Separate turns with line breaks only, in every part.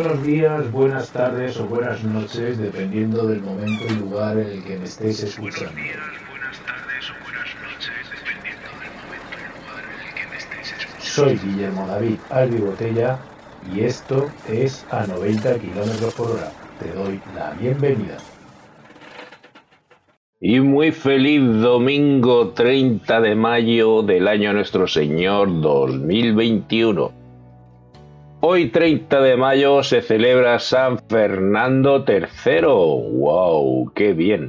Buenos días, buenas tardes o buenas noches, dependiendo del momento y lugar en el que me estéis escuchando. Buenos días, buenas tardes o buenas noches, dependiendo del momento y lugar en el que me estéis escuchando. Soy Guillermo David Albi Botella y esto es a 90 km por hora. Te doy la bienvenida.
Y muy feliz domingo 30 de mayo del año Nuestro Señor 2021. Hoy 30 de mayo se celebra San Fernando III. ¡Wow! ¡Qué bien!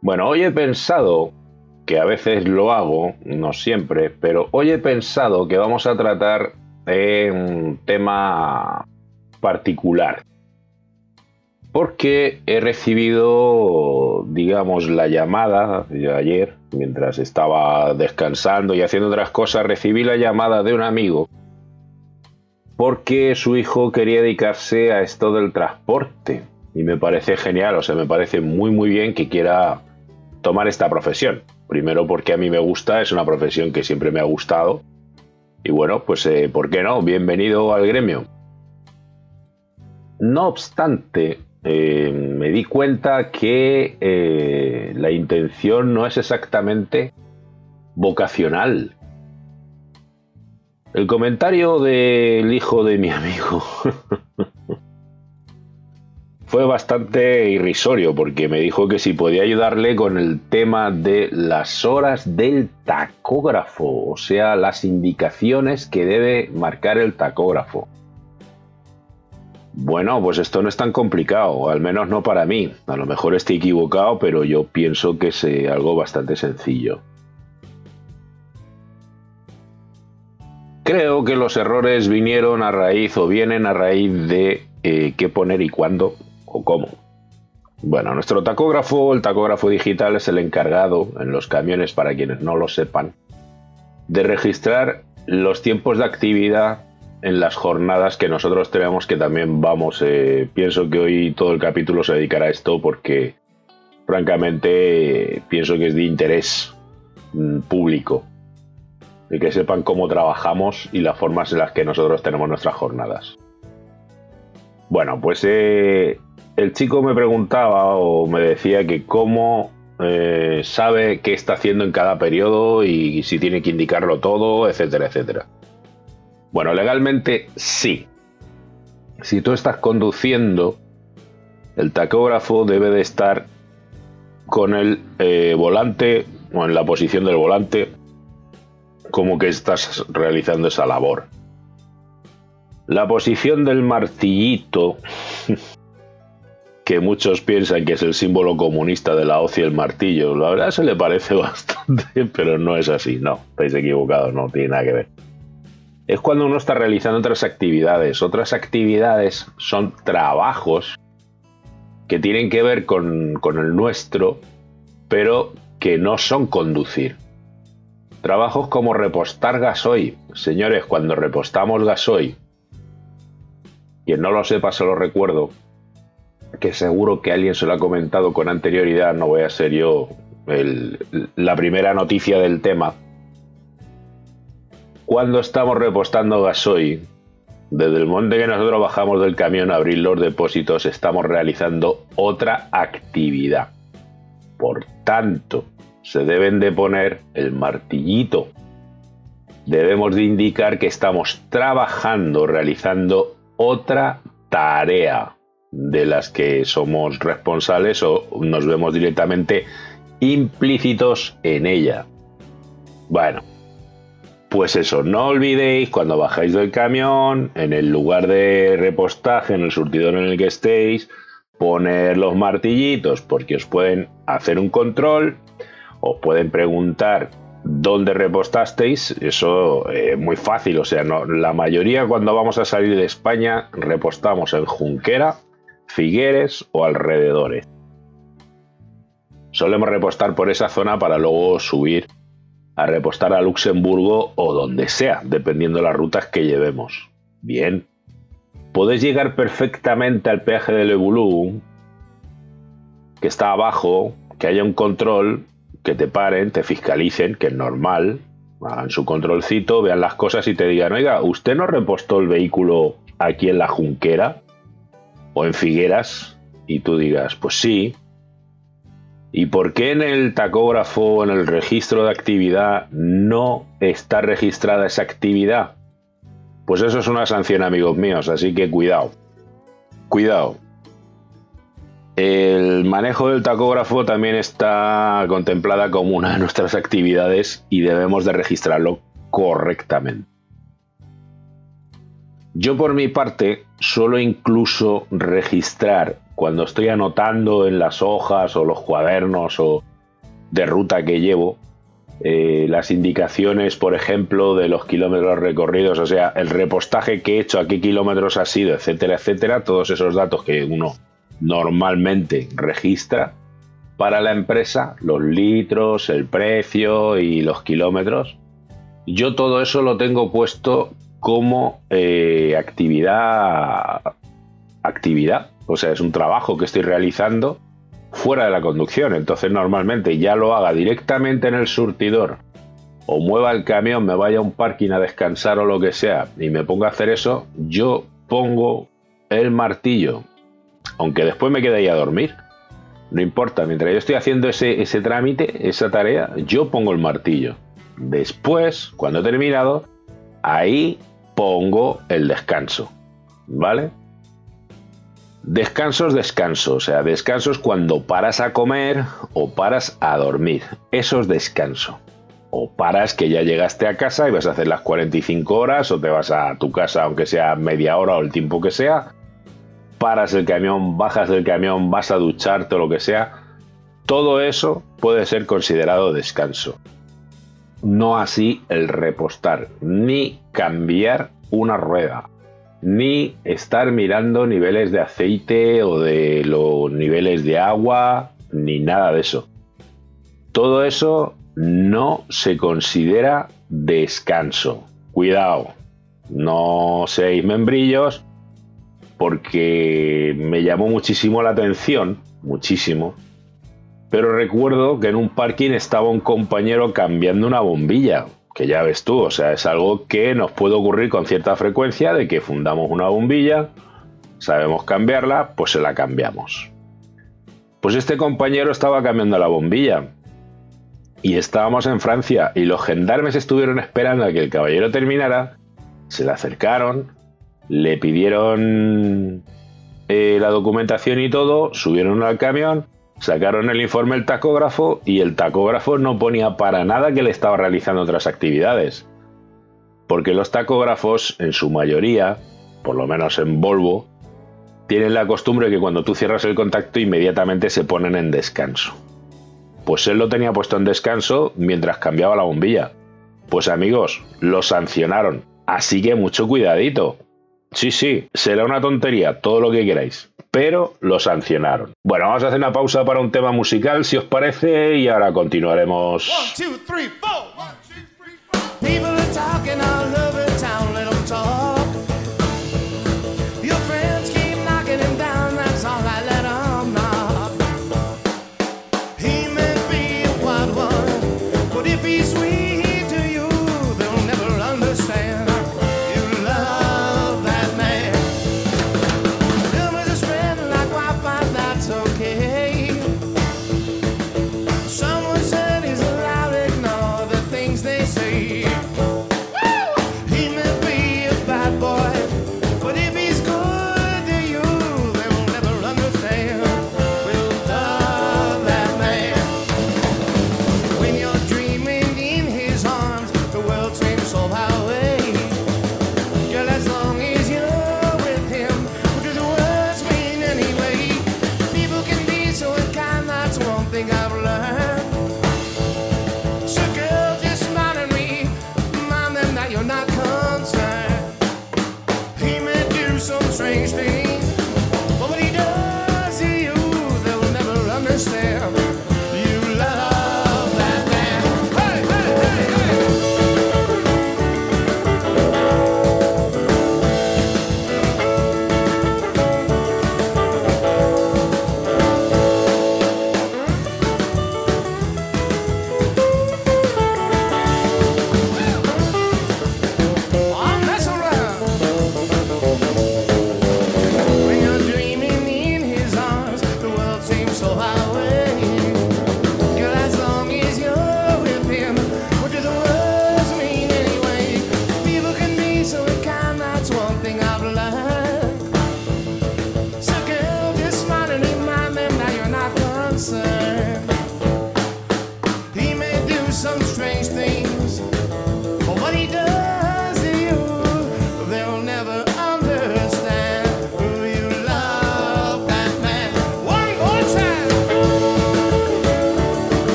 Bueno, hoy he pensado, que a veces lo hago, no siempre, pero hoy he pensado que vamos a tratar de un tema particular. Porque he recibido, digamos, la llamada de ayer, mientras estaba descansando y haciendo otras cosas, recibí la llamada de un amigo porque su hijo quería dedicarse a esto del transporte. Y me parece genial, o sea, me parece muy muy bien que quiera tomar esta profesión. Primero porque a mí me gusta, es una profesión que siempre me ha gustado. Y bueno, pues eh, ¿por qué no? Bienvenido al gremio. No obstante, eh, me di cuenta que eh, la intención no es exactamente vocacional. El comentario del hijo de mi amigo fue bastante irrisorio porque me dijo que si podía ayudarle con el tema de las horas del tacógrafo, o sea, las indicaciones que debe marcar el tacógrafo. Bueno, pues esto no es tan complicado, al menos no para mí. A lo mejor estoy equivocado, pero yo pienso que es eh, algo bastante sencillo. Creo que los errores vinieron a raíz o vienen a raíz de eh, qué poner y cuándo o cómo. Bueno, nuestro tacógrafo, el tacógrafo digital, es el encargado en los camiones, para quienes no lo sepan, de registrar los tiempos de actividad en las jornadas que nosotros tenemos, que también vamos, eh, pienso que hoy todo el capítulo se dedicará a esto porque, francamente, pienso que es de interés mm, público y que sepan cómo trabajamos y las formas en las que nosotros tenemos nuestras jornadas. Bueno, pues eh, el chico me preguntaba o me decía que cómo eh, sabe qué está haciendo en cada periodo y si tiene que indicarlo todo, etcétera, etcétera. Bueno, legalmente sí. Si tú estás conduciendo, el tacógrafo debe de estar con el eh, volante o en la posición del volante como que estás realizando esa labor. La posición del martillito, que muchos piensan que es el símbolo comunista de la hoz y el martillo, la verdad se le parece bastante, pero no es así, no, estáis equivocados, no tiene nada que ver. Es cuando uno está realizando otras actividades. Otras actividades son trabajos que tienen que ver con, con el nuestro, pero que no son conducir. Trabajos como repostar gasoil. Señores, cuando repostamos gasoil, quien no lo sepa se lo recuerdo, que seguro que alguien se lo ha comentado con anterioridad, no voy a ser yo la primera noticia del tema. Cuando estamos repostando gasoil, desde el momento que nosotros bajamos del camión a abrir los depósitos, estamos realizando otra actividad. Por tanto, se deben de poner el martillito. Debemos de indicar que estamos trabajando, realizando otra tarea de las que somos responsables o nos vemos directamente implícitos en ella. Bueno, pues eso, no olvidéis cuando bajáis del camión, en el lugar de repostaje, en el surtidor en el que estéis, poner los martillitos porque os pueden hacer un control os pueden preguntar dónde repostasteis, eso es eh, muy fácil, o sea, la mayoría cuando vamos a salir de España repostamos en Junquera, Figueres o alrededores. Solemos repostar por esa zona para luego subir a repostar a Luxemburgo o donde sea, dependiendo de las rutas que llevemos. Bien. Podéis llegar perfectamente al peaje del Ebulú, que está abajo, que haya un control que te paren, te fiscalicen, que es normal, hagan su controlcito, vean las cosas y te digan, oiga, ¿usted no repostó el vehículo aquí en la Junquera? o en Figueras y tú digas, pues sí. ¿Y por qué en el tacógrafo o en el registro de actividad no está registrada esa actividad? Pues eso es una sanción, amigos míos, así que cuidado. Cuidado. El manejo del tacógrafo también está contemplada como una de nuestras actividades y debemos de registrarlo correctamente. Yo por mi parte suelo incluso registrar cuando estoy anotando en las hojas o los cuadernos o de ruta que llevo eh, las indicaciones, por ejemplo, de los kilómetros recorridos, o sea, el repostaje que he hecho, a qué kilómetros ha sido, etcétera, etcétera, todos esos datos que uno normalmente registra para la empresa, los litros, el precio y los kilómetros. Yo todo eso lo tengo puesto como eh, actividad, actividad, o sea, es un trabajo que estoy realizando fuera de la conducción. Entonces normalmente ya lo haga directamente en el surtidor o mueva el camión, me vaya a un parking a descansar o lo que sea y me ponga a hacer eso, yo pongo el martillo, aunque después me quede ahí a dormir. No importa, mientras yo estoy haciendo ese, ese trámite, esa tarea, yo pongo el martillo. Después, cuando he terminado, ahí pongo el descanso. ¿Vale? Descansos, descanso. O sea, descansos cuando paras a comer o paras a dormir. Eso es descanso. O paras que ya llegaste a casa y vas a hacer las 45 horas o te vas a tu casa aunque sea media hora o el tiempo que sea. Paras el camión, bajas del camión, vas a ducharte o lo que sea. Todo eso puede ser considerado descanso no así el repostar, ni cambiar una rueda, ni estar mirando niveles de aceite o de los niveles de agua, ni nada de eso. Todo eso no se considera descanso. Cuidado, no seáis membrillos porque me llamó muchísimo la atención, muchísimo, pero recuerdo que en un parking estaba un compañero cambiando una bombilla, que ya ves tú, o sea, es algo que nos puede ocurrir con cierta frecuencia de que fundamos una bombilla, sabemos cambiarla, pues se la cambiamos. Pues este compañero estaba cambiando la bombilla y estábamos en Francia y los gendarmes estuvieron esperando a que el caballero terminara, se le acercaron, le pidieron eh, la documentación y todo, subieron al camión Sacaron el informe del tacógrafo y el tacógrafo no ponía para nada que le estaba realizando otras actividades. Porque los tacógrafos, en su mayoría, por lo menos en Volvo, tienen la costumbre que cuando tú cierras el contacto inmediatamente se ponen en descanso. Pues él lo tenía puesto en descanso mientras cambiaba la bombilla. Pues amigos, lo sancionaron. Así que mucho cuidadito. Sí, sí, será una tontería, todo lo que queráis pero lo sancionaron. Bueno, vamos a hacer una pausa para un tema musical, si os parece, y ahora continuaremos.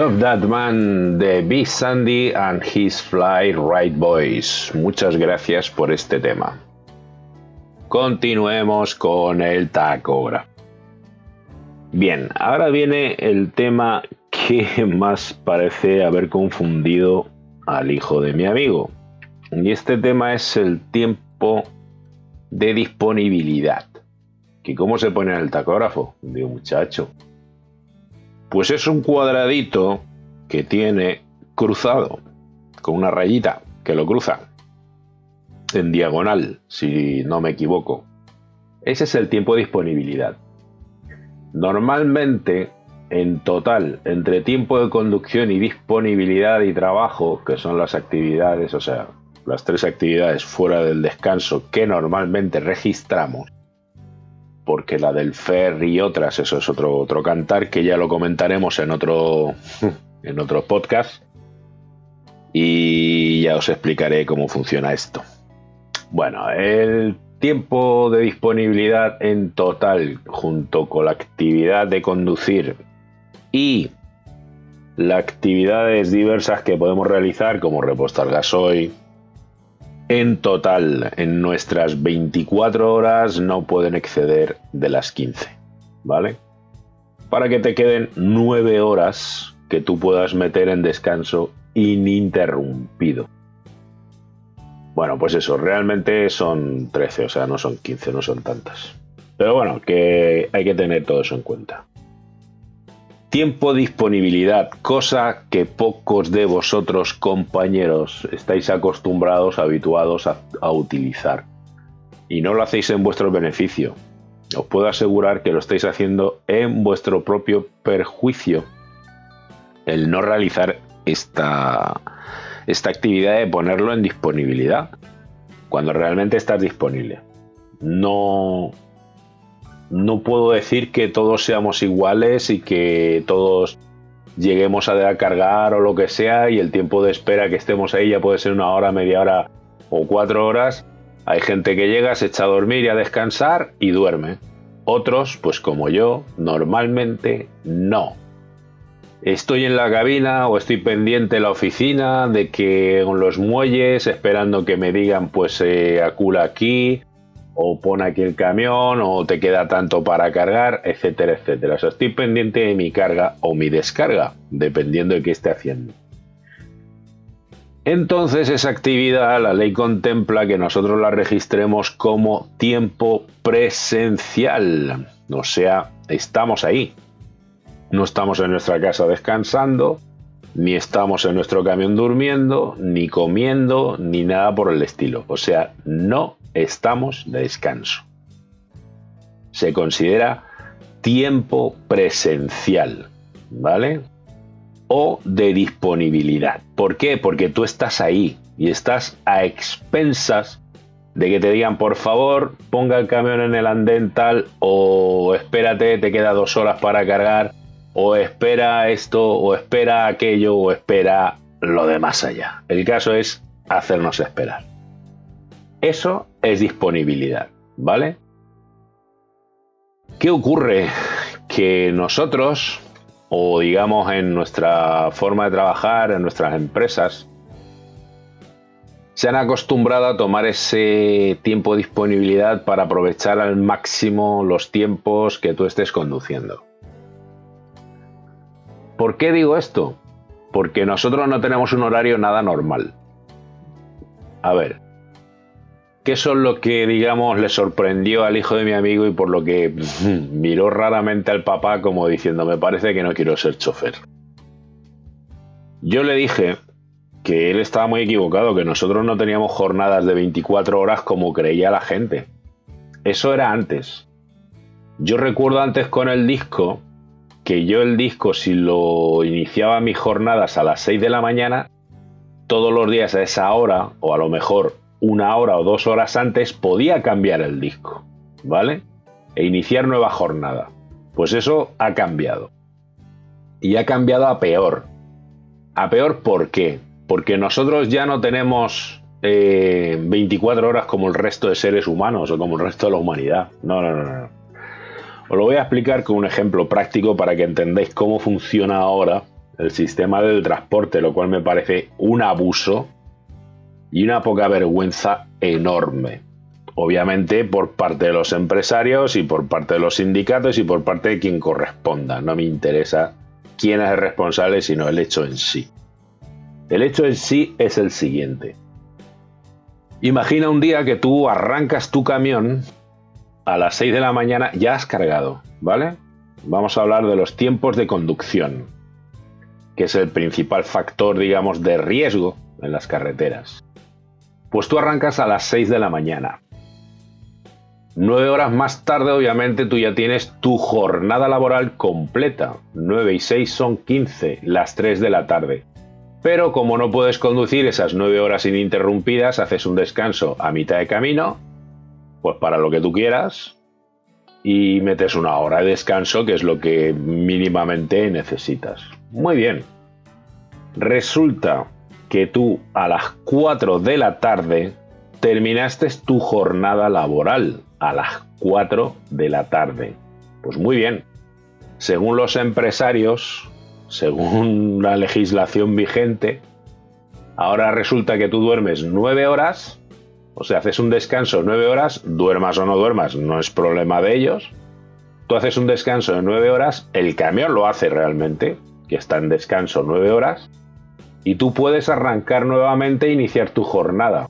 Love That Man de B. Sandy and His Fly Right Boys. Muchas gracias por este tema. Continuemos con el tacógrafo. Bien, ahora viene el tema que más parece haber confundido al hijo de mi amigo. Y este tema es el tiempo de disponibilidad. ¿Que ¿Cómo se pone en el tacógrafo? Digo, muchacho. Pues es un cuadradito que tiene cruzado, con una rayita que lo cruza en diagonal, si no me equivoco. Ese es el tiempo de disponibilidad. Normalmente, en total, entre tiempo de conducción y disponibilidad y trabajo, que son las actividades, o sea, las tres actividades fuera del descanso que normalmente registramos, porque la del FER y otras, eso es otro, otro cantar que ya lo comentaremos en otro, en otro podcast. Y ya os explicaré cómo funciona esto. Bueno, el tiempo de disponibilidad en total, junto con la actividad de conducir y las actividades diversas que podemos realizar, como repostar gasoil, en total, en nuestras 24 horas no pueden exceder de las 15, ¿vale? Para que te queden 9 horas que tú puedas meter en descanso ininterrumpido. Bueno, pues eso, realmente son 13, o sea, no son 15, no son tantas. Pero bueno, que hay que tener todo eso en cuenta. Tiempo disponibilidad, cosa que pocos de vosotros compañeros estáis acostumbrados, habituados a, utilizar. Y no lo hacéis en vuestro beneficio. Os puedo asegurar que lo estáis haciendo en vuestro propio perjuicio. El no realizar esta, esta actividad de ponerlo en disponibilidad. Cuando realmente estás disponible. No, no puedo decir que todos seamos iguales y que todos lleguemos a cargar o lo que sea y el tiempo de espera que estemos ahí ya puede ser una hora, media hora o cuatro horas. Hay gente que llega, se echa a dormir y a descansar y duerme. Otros, pues como yo, normalmente no. Estoy en la cabina o estoy pendiente en la oficina de que con los muelles esperando que me digan pues eh, acula aquí o pone aquí el camión, o te queda tanto para cargar, etcétera, etcétera. O sea, estoy pendiente de mi carga o mi descarga, dependiendo de qué esté haciendo. Entonces esa actividad, la ley contempla que nosotros la registremos como tiempo presencial. O sea, estamos ahí. No estamos en nuestra casa descansando, ni estamos en nuestro camión durmiendo, ni comiendo, ni nada por el estilo. O sea, no estamos de descanso. Se considera tiempo presencial, ¿vale? O de disponibilidad. ¿Por qué? Porque tú estás ahí y estás a expensas de que te digan, por favor, ponga el camión en el andén tal, o espérate, te queda dos horas para cargar, o espera esto, o espera aquello, o espera lo de más allá. El caso es hacernos esperar. Eso es disponibilidad, ¿vale? ¿Qué ocurre? Que nosotros, o digamos en nuestra forma de trabajar, en nuestras empresas, se han acostumbrado a tomar ese tiempo de disponibilidad para aprovechar al máximo los tiempos que tú estés conduciendo. ¿Por qué digo esto? Porque nosotros no tenemos un horario nada normal. A ver, ¿Qué son lo que, digamos, le sorprendió al hijo de mi amigo y por lo que mm, miró raramente al papá como diciendo, me parece que no quiero ser chofer? Yo le dije que él estaba muy equivocado, que nosotros no teníamos jornadas de 24 horas como creía la gente. Eso era antes. Yo recuerdo antes con el disco que yo el disco, si lo iniciaba mis jornadas a las 6 de la mañana, todos los días a esa hora, o a lo mejor una hora o dos horas antes podía cambiar el disco, ¿vale? E iniciar nueva jornada. Pues eso ha cambiado. Y ha cambiado a peor. A peor ¿por qué? Porque nosotros ya no tenemos 24 eh, horas como el resto de seres humanos o como el resto de la humanidad. No, no, no, no. Os lo voy a explicar con un ejemplo práctico para que entendáis cómo funciona ahora el sistema del transporte, lo cual me parece un abuso y una poca vergüenza enorme. Obviamente por parte de los empresarios y por parte de los sindicatos y por parte de quien corresponda. No me interesa quién es el responsable, sino el hecho en sí. El hecho en sí es el siguiente. Imagina un día que tú arrancas tu camión a las 6 de la mañana, ya has cargado, ¿vale? Vamos a hablar de los tiempos de conducción, que es el principal factor, digamos, de riesgo en las carreteras. Pues tú arrancas a las 6 de la mañana. Nueve horas más tarde, obviamente, tú ya tienes tu jornada laboral completa. 9 y 6 son 15, las 3 de la tarde. Pero como no puedes conducir esas 9 horas ininterrumpidas, haces un descanso a mitad de camino, pues para lo que tú quieras, y metes una hora de descanso, que es lo que mínimamente necesitas. Muy bien. Resulta que tú a las 4 de la tarde terminaste tu jornada laboral a las 4 de la tarde. Pues muy bien. Según los empresarios, según la legislación vigente, ahora resulta que tú duermes 9 horas, o sea, haces un descanso 9 horas, duermas o no duermas, no es problema de ellos. Tú haces un descanso de 9 horas, el camión lo hace realmente, que está en descanso 9 horas, y tú puedes arrancar nuevamente e iniciar tu jornada.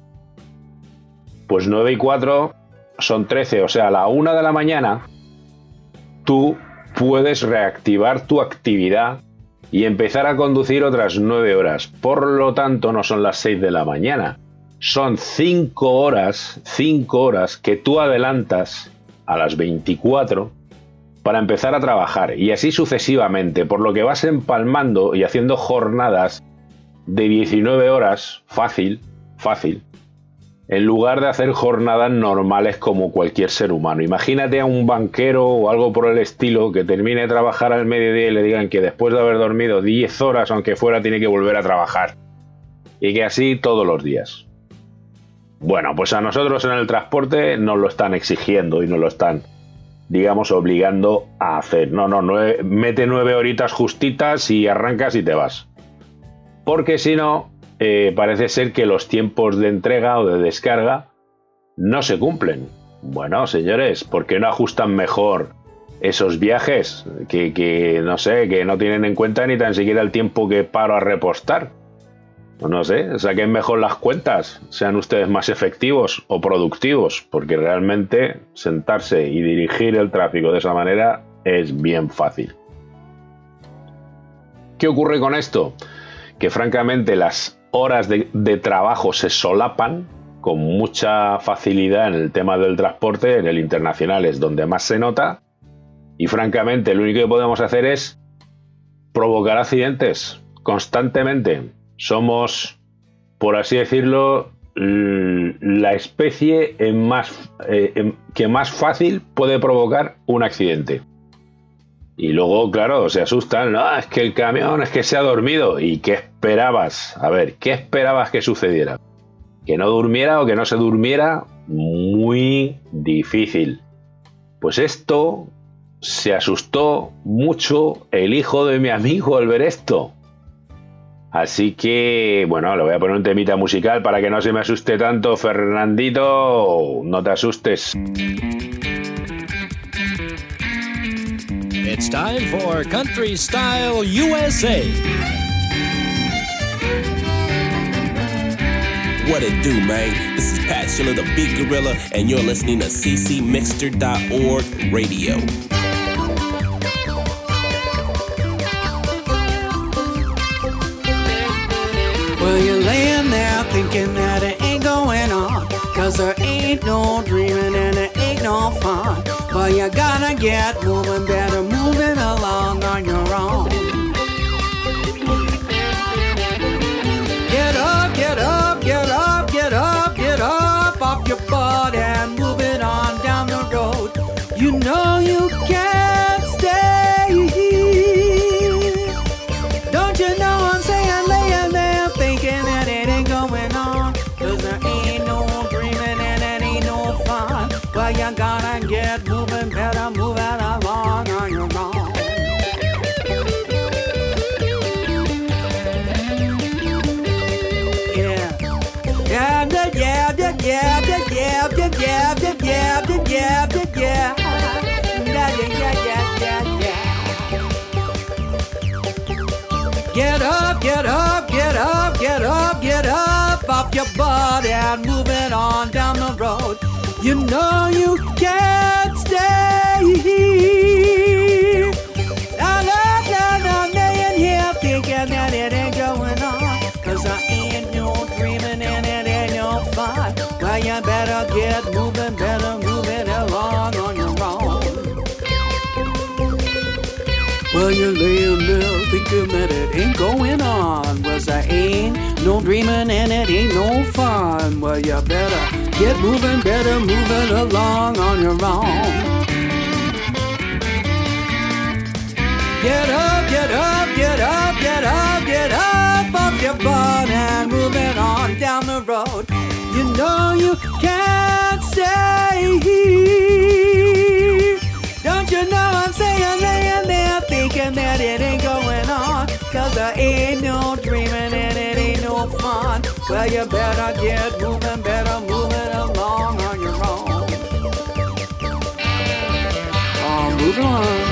Pues 9 y 4 son 13, o sea, a la 1 de la mañana tú puedes reactivar tu actividad y empezar a conducir otras 9 horas. Por lo tanto, no son las 6 de la mañana. Son 5 horas, 5 horas que tú adelantas a las 24 para empezar a trabajar y así sucesivamente, por lo que vas empalmando y haciendo jornadas de 19 horas fácil, fácil, en lugar de hacer jornadas normales como cualquier ser humano. Imagínate a un banquero o algo por el estilo que termine de trabajar al mediodía y le digan que después de haber dormido 10 horas, aunque fuera, tiene que volver a trabajar. Y que así todos los días. Bueno, pues a nosotros en el transporte nos lo están exigiendo y nos lo están, digamos, obligando a hacer. No, no, mete nueve horitas justitas y arrancas y te vas. Porque si no, eh, parece ser que los tiempos de entrega o de descarga no se cumplen. Bueno, señores, ¿por qué no ajustan mejor esos viajes que, no sé, que no tienen en cuenta ni tan siquiera el tiempo que paro a repostar? No sé, saquen mejor las cuentas, sean ustedes más efectivos o productivos, porque realmente sentarse y dirigir el tráfico de esa manera es bien fácil. ¿Qué ocurre con esto? Que francamente las horas de, trabajo se solapan con mucha facilidad en el tema del transporte, en el internacional es donde más se nota, y francamente lo único que podemos hacer es provocar accidentes constantemente. Somos, por así decirlo, la especie eh, que más fácil puede provocar un accidente. Y luego, claro, se asustan, no, es que el camión es que se ha dormido. ¿Y qué esperabas? A ver, ¿qué esperabas que sucediera? ¿Que no durmiera o que no se durmiera? Muy difícil. Pues esto se asustó mucho el hijo de mi amigo al ver esto. Así que, bueno, le voy a poner un temita musical para que no se me asuste tanto, Fernandito. No te asustes.
It's time for Country Style USA. What it do, man? This is Pat Schiller, the Big Gorilla, and you're listening to ccmixter.org radio.
Well, you're laying there thinking that it ain't going on. Cause there ain't no dreaming and there ain't no fun. You gotta get moving, better moving along on your own. Get up, get up, get up, get up, get up off your butt and move it on down the road. You know you and move it on down the road. You know you can't stay here. I love, love, love, laying here thinking that it ain't going on. Cause I ain't no dreaming and it ain't no fun. Well, you better get moving, better move it along on your own. Well, you're laying there thinking that it ain't going on. No dreaming and it ain't no fun. Well, you better get moving, better move it along on your own. Get up, get up, get up, get up, get up off your butt and move it on down the road. You know you can't stay here. Don't you know I'm saying laying there thinking that it ain't going on? Cause there ain't no dreaming Well, you better get moving, better moving along on your own. Oh, move along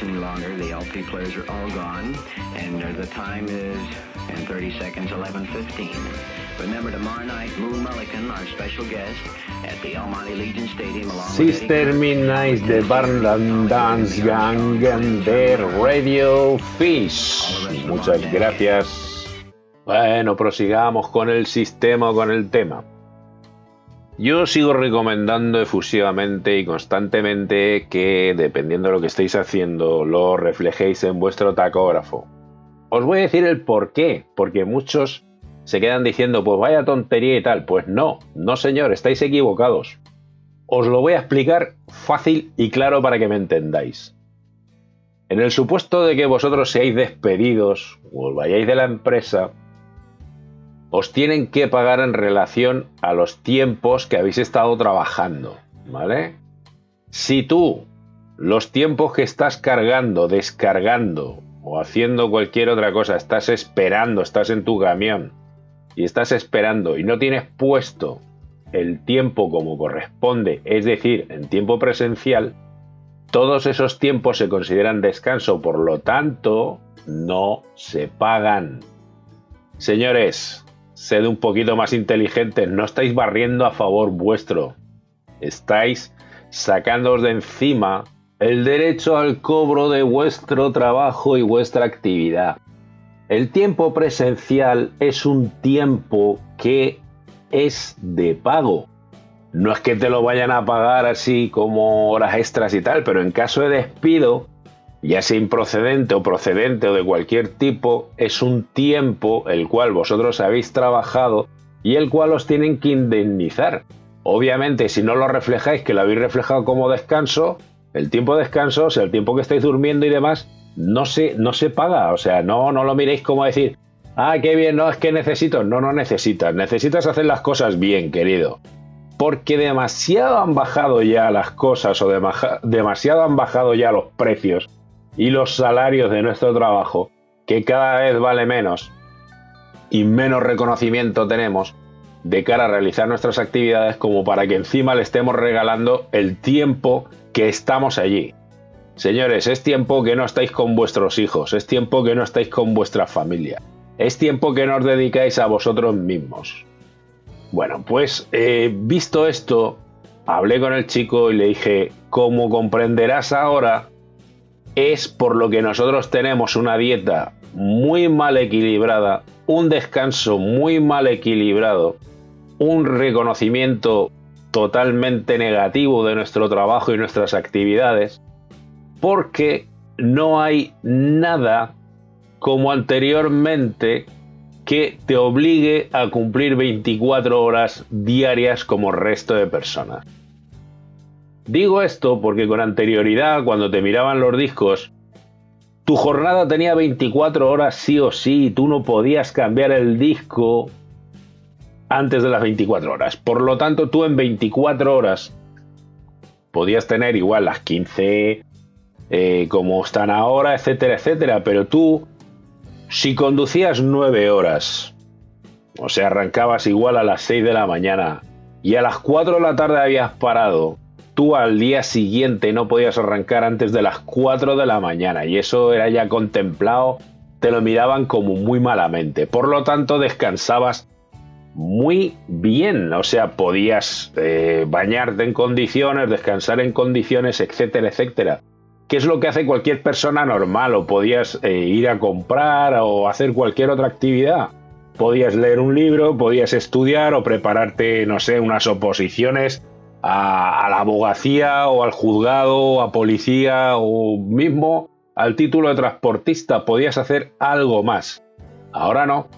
do us any longer. The LP players are all gone, and uh, the time is in 30 seconds, 11:15. Remember tomorrow night, Moon Mullican, our special guest, at the El Monte Legion Stadium, along with
Sister Midnight de Barn Dance Gang de Radio Fish. Muchas gracias. Bueno, prosigamos con el sistema o con el tema. Yo sigo recomendando efusivamente y constantemente que, dependiendo de lo que estéis haciendo, lo reflejéis en vuestro tacógrafo. Os voy a decir el por qué, porque muchos se quedan diciendo, pues vaya tontería y tal. Pues no, no señor, estáis equivocados. Os lo voy a explicar fácil y claro para que me entendáis. En el supuesto de que vosotros seáis despedidos o vayáis de la empresa, os tienen que pagar en relación a los tiempos que habéis estado trabajando, ¿vale? Si tú los tiempos que estás cargando, descargando o haciendo cualquier otra cosa, estás esperando, estás en tu camión y estás esperando y no tienes puesto el tiempo como corresponde, es decir, en tiempo presencial, todos esos tiempos se consideran descanso, por lo tanto, no se pagan. Señores, sed un poquito más inteligentes, no estáis barriendo a favor vuestro, estáis sacándoos de encima el derecho al cobro de vuestro trabajo y vuestra actividad. El tiempo presencial es un tiempo que es de pago. No es que te lo vayan a pagar así como horas extras y tal, pero en caso de despido, ya sea improcedente o procedente o de cualquier tipo, es un tiempo el cual vosotros habéis trabajado y el cual os tienen que indemnizar. Obviamente, si no lo reflejáis, que lo habéis reflejado como descanso, el tiempo de descanso, o sea, el tiempo que estáis durmiendo y demás, no se, no se paga. O sea, no, no lo miréis como decir, ah, qué bien, no, es que necesito. No, no necesitas. Necesitas hacer las cosas bien, querido. Porque demasiado han bajado ya las cosas o dema- demasiado han bajado ya los precios y los salarios de nuestro trabajo, que cada vez vale menos y menos reconocimiento tenemos de cara a realizar nuestras actividades como para que encima le estemos regalando el tiempo que estamos allí. Señores, es tiempo que no estáis con vuestros hijos, es tiempo que no estáis con vuestra familia, es tiempo que no os dedicáis a vosotros mismos. Bueno, pues eh, visto esto, hablé con el chico y le dije, como comprenderás ahora, es por lo que nosotros tenemos una dieta muy mal equilibrada, un descanso muy mal equilibrado, un reconocimiento totalmente negativo de nuestro trabajo y nuestras actividades, porque no hay nada como anteriormente que te obligue a cumplir 24 horas diarias como resto de personas. Digo esto porque con anterioridad, cuando te miraban los discos, tu jornada tenía 24 horas sí o sí, y tú no podías cambiar el disco antes de las 24 horas. Por lo tanto, tú en 24 horas podías tener igual las 15 eh, como están ahora, etcétera, etcétera, pero tú, si conducías 9 horas, o sea, arrancabas igual a las 6 de la mañana y a las 4 de la tarde habías parado, tú al día siguiente no podías arrancar antes de las 4 de la mañana y eso era ya contemplado, te lo miraban como muy malamente. Por lo tanto, descansabas muy bien, o sea, podías eh, bañarte en condiciones, descansar en condiciones, etcétera, etcétera. ¿Qué es lo que hace cualquier persona normal? O podías eh, ir a comprar o hacer cualquier otra actividad. Podías leer un libro, podías estudiar o prepararte, no sé, unas oposiciones a, la abogacía o al juzgado o a policía o mismo al título de transportista. Podías hacer algo más. Ahora no.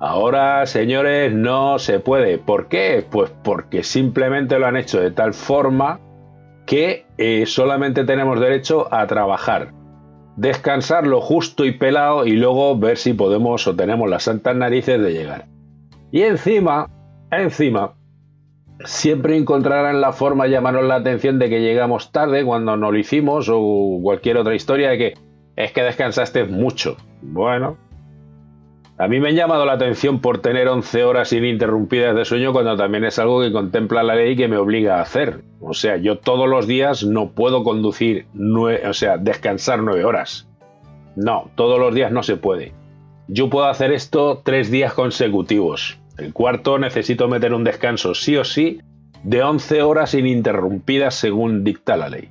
Ahora, señores, no se puede. ¿Por qué? Pues porque simplemente lo han hecho de tal forma que eh, solamente tenemos derecho a trabajar, descansar lo justo y pelado y luego ver si podemos o tenemos las santas narices de llegar. Y encima, encima, siempre encontrarán la forma de llamarnos la atención de que llegamos tarde cuando no lo hicimos o cualquier otra historia de que es que descansaste mucho. Bueno, a mí me ha llamado la atención por tener 11 horas ininterrumpidas de sueño cuando también es algo que contempla la ley que me obliga a hacer. O sea, yo todos los días no puedo conducir, o sea, descansar 9 horas. No, todos los días no se puede. Yo puedo hacer esto tres días consecutivos. El cuarto necesito meter un descanso sí o sí de 11 horas ininterrumpidas según dicta la ley.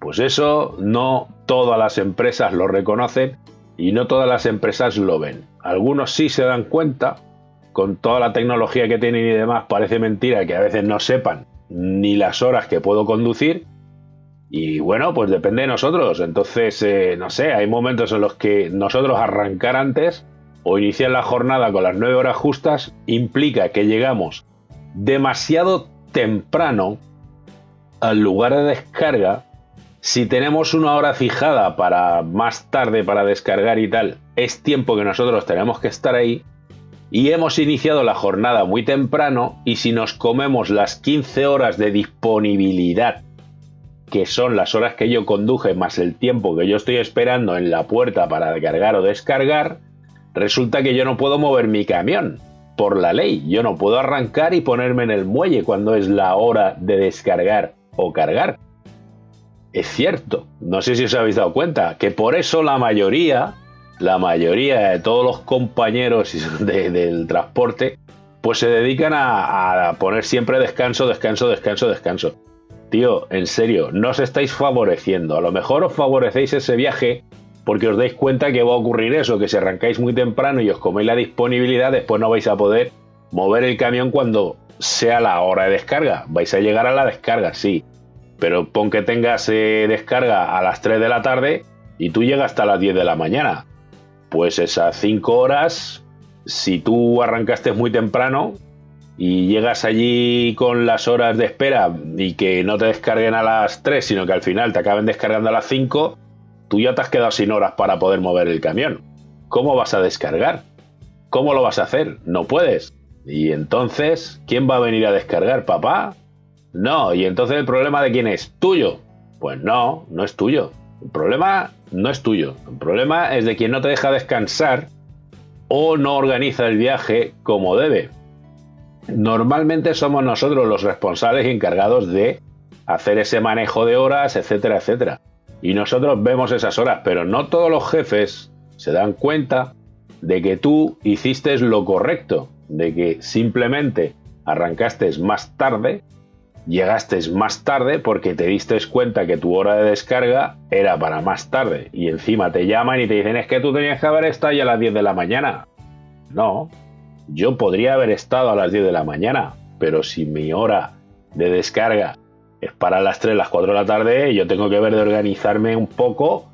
Pues eso no todas las empresas lo reconocen y no todas las empresas lo ven. Algunos sí se dan cuenta, con toda la tecnología que tienen y demás, parece mentira que a veces no sepan ni las horas que puedo conducir. Y bueno, pues depende de nosotros. Entonces, eh, no sé, hay momentos en los que nosotros arrancar antes o iniciar la jornada con las nueve horas justas implica que llegamos demasiado temprano al lugar de descarga si tenemos una hora fijada para más tarde para descargar y tal, es tiempo que nosotros tenemos que estar ahí. Y hemos iniciado la jornada muy temprano y si nos comemos las 15 horas de disponibilidad, que son las horas que yo conduje más el tiempo que yo estoy esperando en la puerta para cargar o descargar, resulta que yo no puedo mover mi camión por la ley. Yo no puedo arrancar y ponerme en el muelle cuando es la hora de descargar o cargar es cierto, no sé si os habéis dado cuenta, que por eso la mayoría, la mayoría de todos los compañeros del transporte, pues se dedican a, poner siempre descanso, descanso, descanso, descanso. Tío, en serio, no os estáis favoreciendo. A lo mejor os favorecéis ese viaje porque os dais cuenta que va a ocurrir eso, que si arrancáis muy temprano y os coméis la disponibilidad, después no vais a poder mover el camión cuando sea la hora de descarga. Vais a llegar a la descarga, sí, pero pon que tengas eh, descarga a las 3 de la tarde y tú llegas hasta las 10 de la mañana. Pues esas 5 horas, si tú arrancaste muy temprano y llegas allí con las horas de espera y que no te descarguen a las 3, sino que al final te acaben descargando a las 5, tú ya te has quedado sin horas para poder mover el camión. ¿Cómo vas a descargar? ¿Cómo lo vas a hacer? No puedes. Y entonces, ¿quién va a venir a descargar, papá? No, y entonces el problema de quién es? ¿Tuyo? Pues no, no es tuyo. El problema no es tuyo. El problema es de quien no te deja descansar o no organiza el viaje como debe. Normalmente somos nosotros los responsables y encargados de hacer ese manejo de horas, etcétera, etcétera. Y nosotros vemos esas horas, pero no todos los jefes se dan cuenta de que tú hiciste lo correcto, de que simplemente arrancaste más tarde llegaste más tarde porque te diste cuenta que tu hora de descarga era para más tarde y encima te llaman y te dicen es que tú tenías que haber estado ya a las 10 de la mañana. No, yo podría haber estado a las 10 de la mañana, pero si mi hora de descarga es para las 3, las 4 de la tarde, yo tengo que ver de organizarme un poco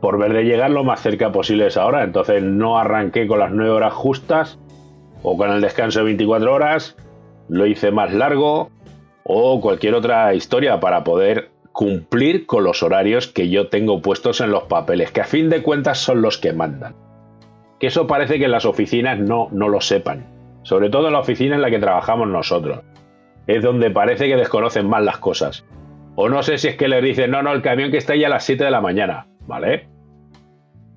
por ver de llegar lo más cerca posible a esa hora. Entonces no arranqué con las 9 horas justas o con el descanso de 24 horas, lo hice más largo, o cualquier otra historia para poder cumplir con los horarios que yo tengo puestos en los papeles, que a fin de cuentas son los que mandan. Que eso parece que en las oficinas no, no lo sepan, sobre todo en la oficina en la que trabajamos nosotros. Es donde parece que desconocen más las cosas. O no sé si es que les dicen, no, no, el camión que está ahí a las 7 de la mañana, ¿vale?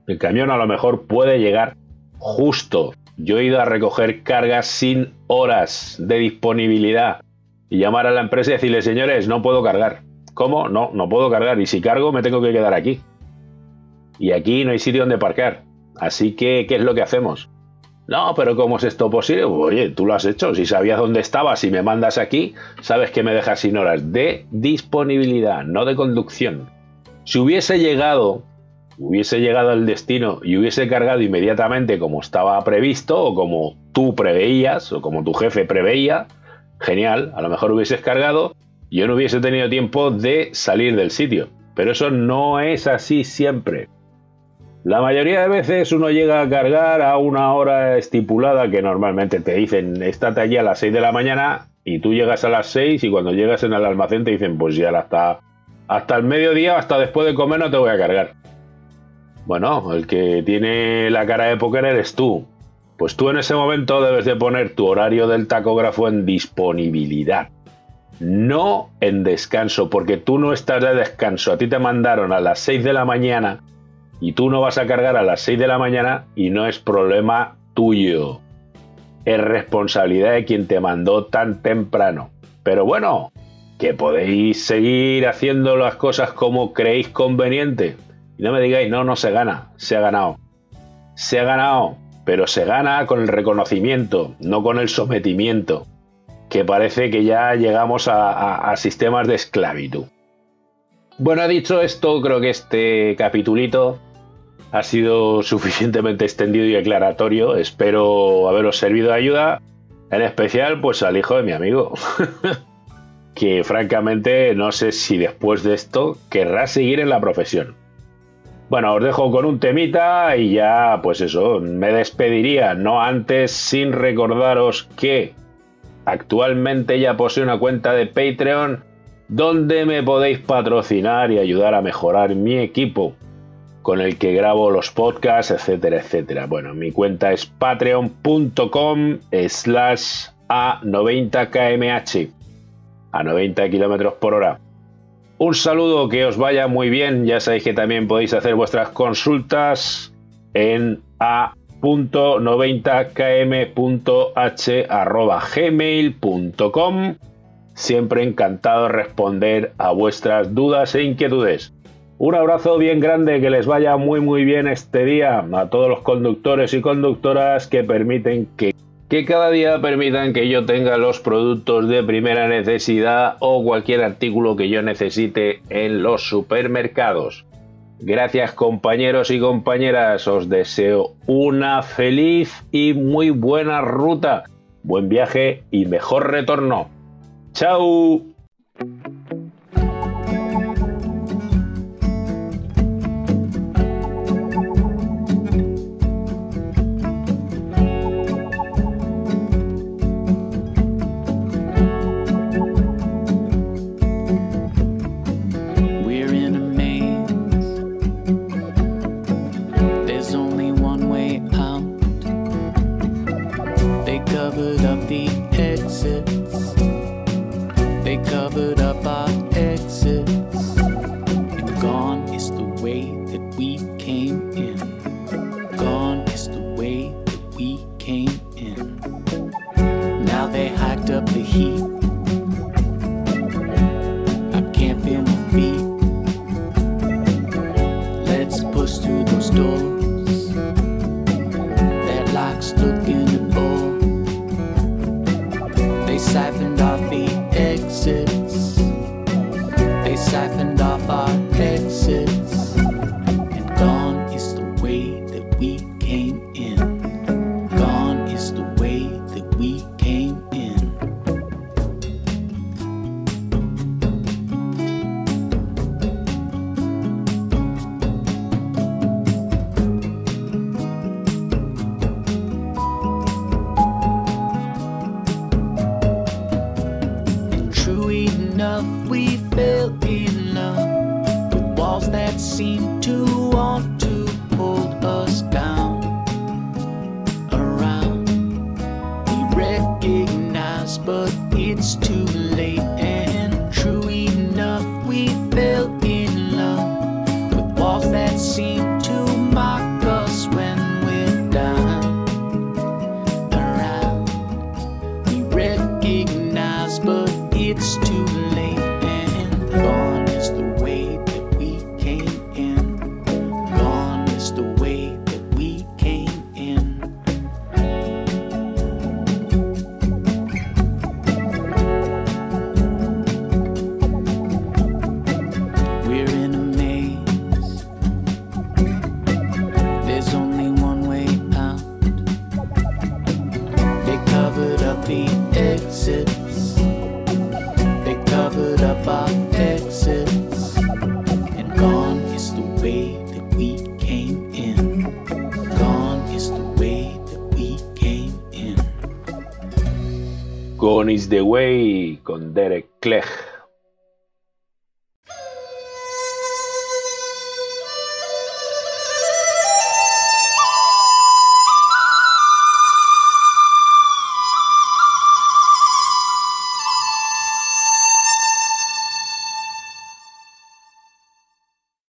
El camión a lo mejor puede llegar justo. Yo he ido a recoger cargas sin horas de disponibilidad y llamar a la empresa y decirle, señores, no puedo cargar. ¿Cómo? No, no puedo cargar. Y si cargo, me tengo que quedar aquí. Y aquí no hay sitio donde parquear. Así que, ¿qué es lo que hacemos? No, pero ¿cómo es esto posible? Oye, tú lo has hecho. Si sabías dónde estabas y me mandas aquí, sabes que me dejas sin horas de disponibilidad, no de conducción. Si hubiese llegado, hubiese llegado al destino y hubiese cargado inmediatamente como estaba previsto o como tú preveías o como tu jefe preveía, genial, a lo mejor hubieses cargado y yo no hubiese tenido tiempo de salir del sitio. Pero eso no es así siempre. La mayoría de veces uno llega a cargar a una hora estipulada que normalmente te dicen, estate allí a las 6 de la mañana y tú llegas a las 6 y cuando llegas en el almacén te dicen, pues ya hasta, hasta el mediodía, hasta después de comer no te voy a cargar. Bueno, el que tiene la cara de póker eres tú. Pues tú en ese momento debes de poner tu horario del tacógrafo en disponibilidad. No en descanso, porque tú no estás de descanso. A ti te mandaron a las 6 de la mañana y tú no vas a cargar a las 6 de la mañana y no es problema tuyo. Es responsabilidad de quien te mandó tan temprano. Pero bueno, que podéis seguir haciendo las cosas como creéis conveniente. Y no me digáis, no, no se gana, se ha ganado. Se ha ganado, pero se gana con el reconocimiento, no con el sometimiento. Que parece que ya llegamos a, sistemas de esclavitud. Bueno, dicho esto, creo que este capitulito ha sido suficientemente extendido y aclaratorio. Espero haberos servido de ayuda, en especial pues al hijo de mi amigo, que francamente no sé si después de esto querrá seguir en la profesión. Bueno, os dejo con un temita y ya pues eso, me despediría, no antes sin recordaros que actualmente ya posee una cuenta de Patreon donde me podéis patrocinar y ayudar a mejorar mi equipo con el que grabo los podcasts, etcétera, etcétera. Bueno, mi cuenta es patreon.com slash a 90 kmh, a 90 kilómetros por hora. Un saludo, que os vaya muy bien. Ya sabéis que también podéis hacer vuestras consultas en a.90km.h.gmail.com. Siempre encantado de responder a vuestras dudas e inquietudes. Un abrazo bien grande, que les vaya muy muy bien este día a todos los conductores y conductoras que permiten que, que cada día permitan que yo tenga los productos de primera necesidad o cualquier artículo que yo necesite en los supermercados. Gracias compañeros y compañeras, os deseo una feliz y muy buena ruta, buen viaje y mejor retorno. ¡Chao!
Up the heat. The Way
con Derek.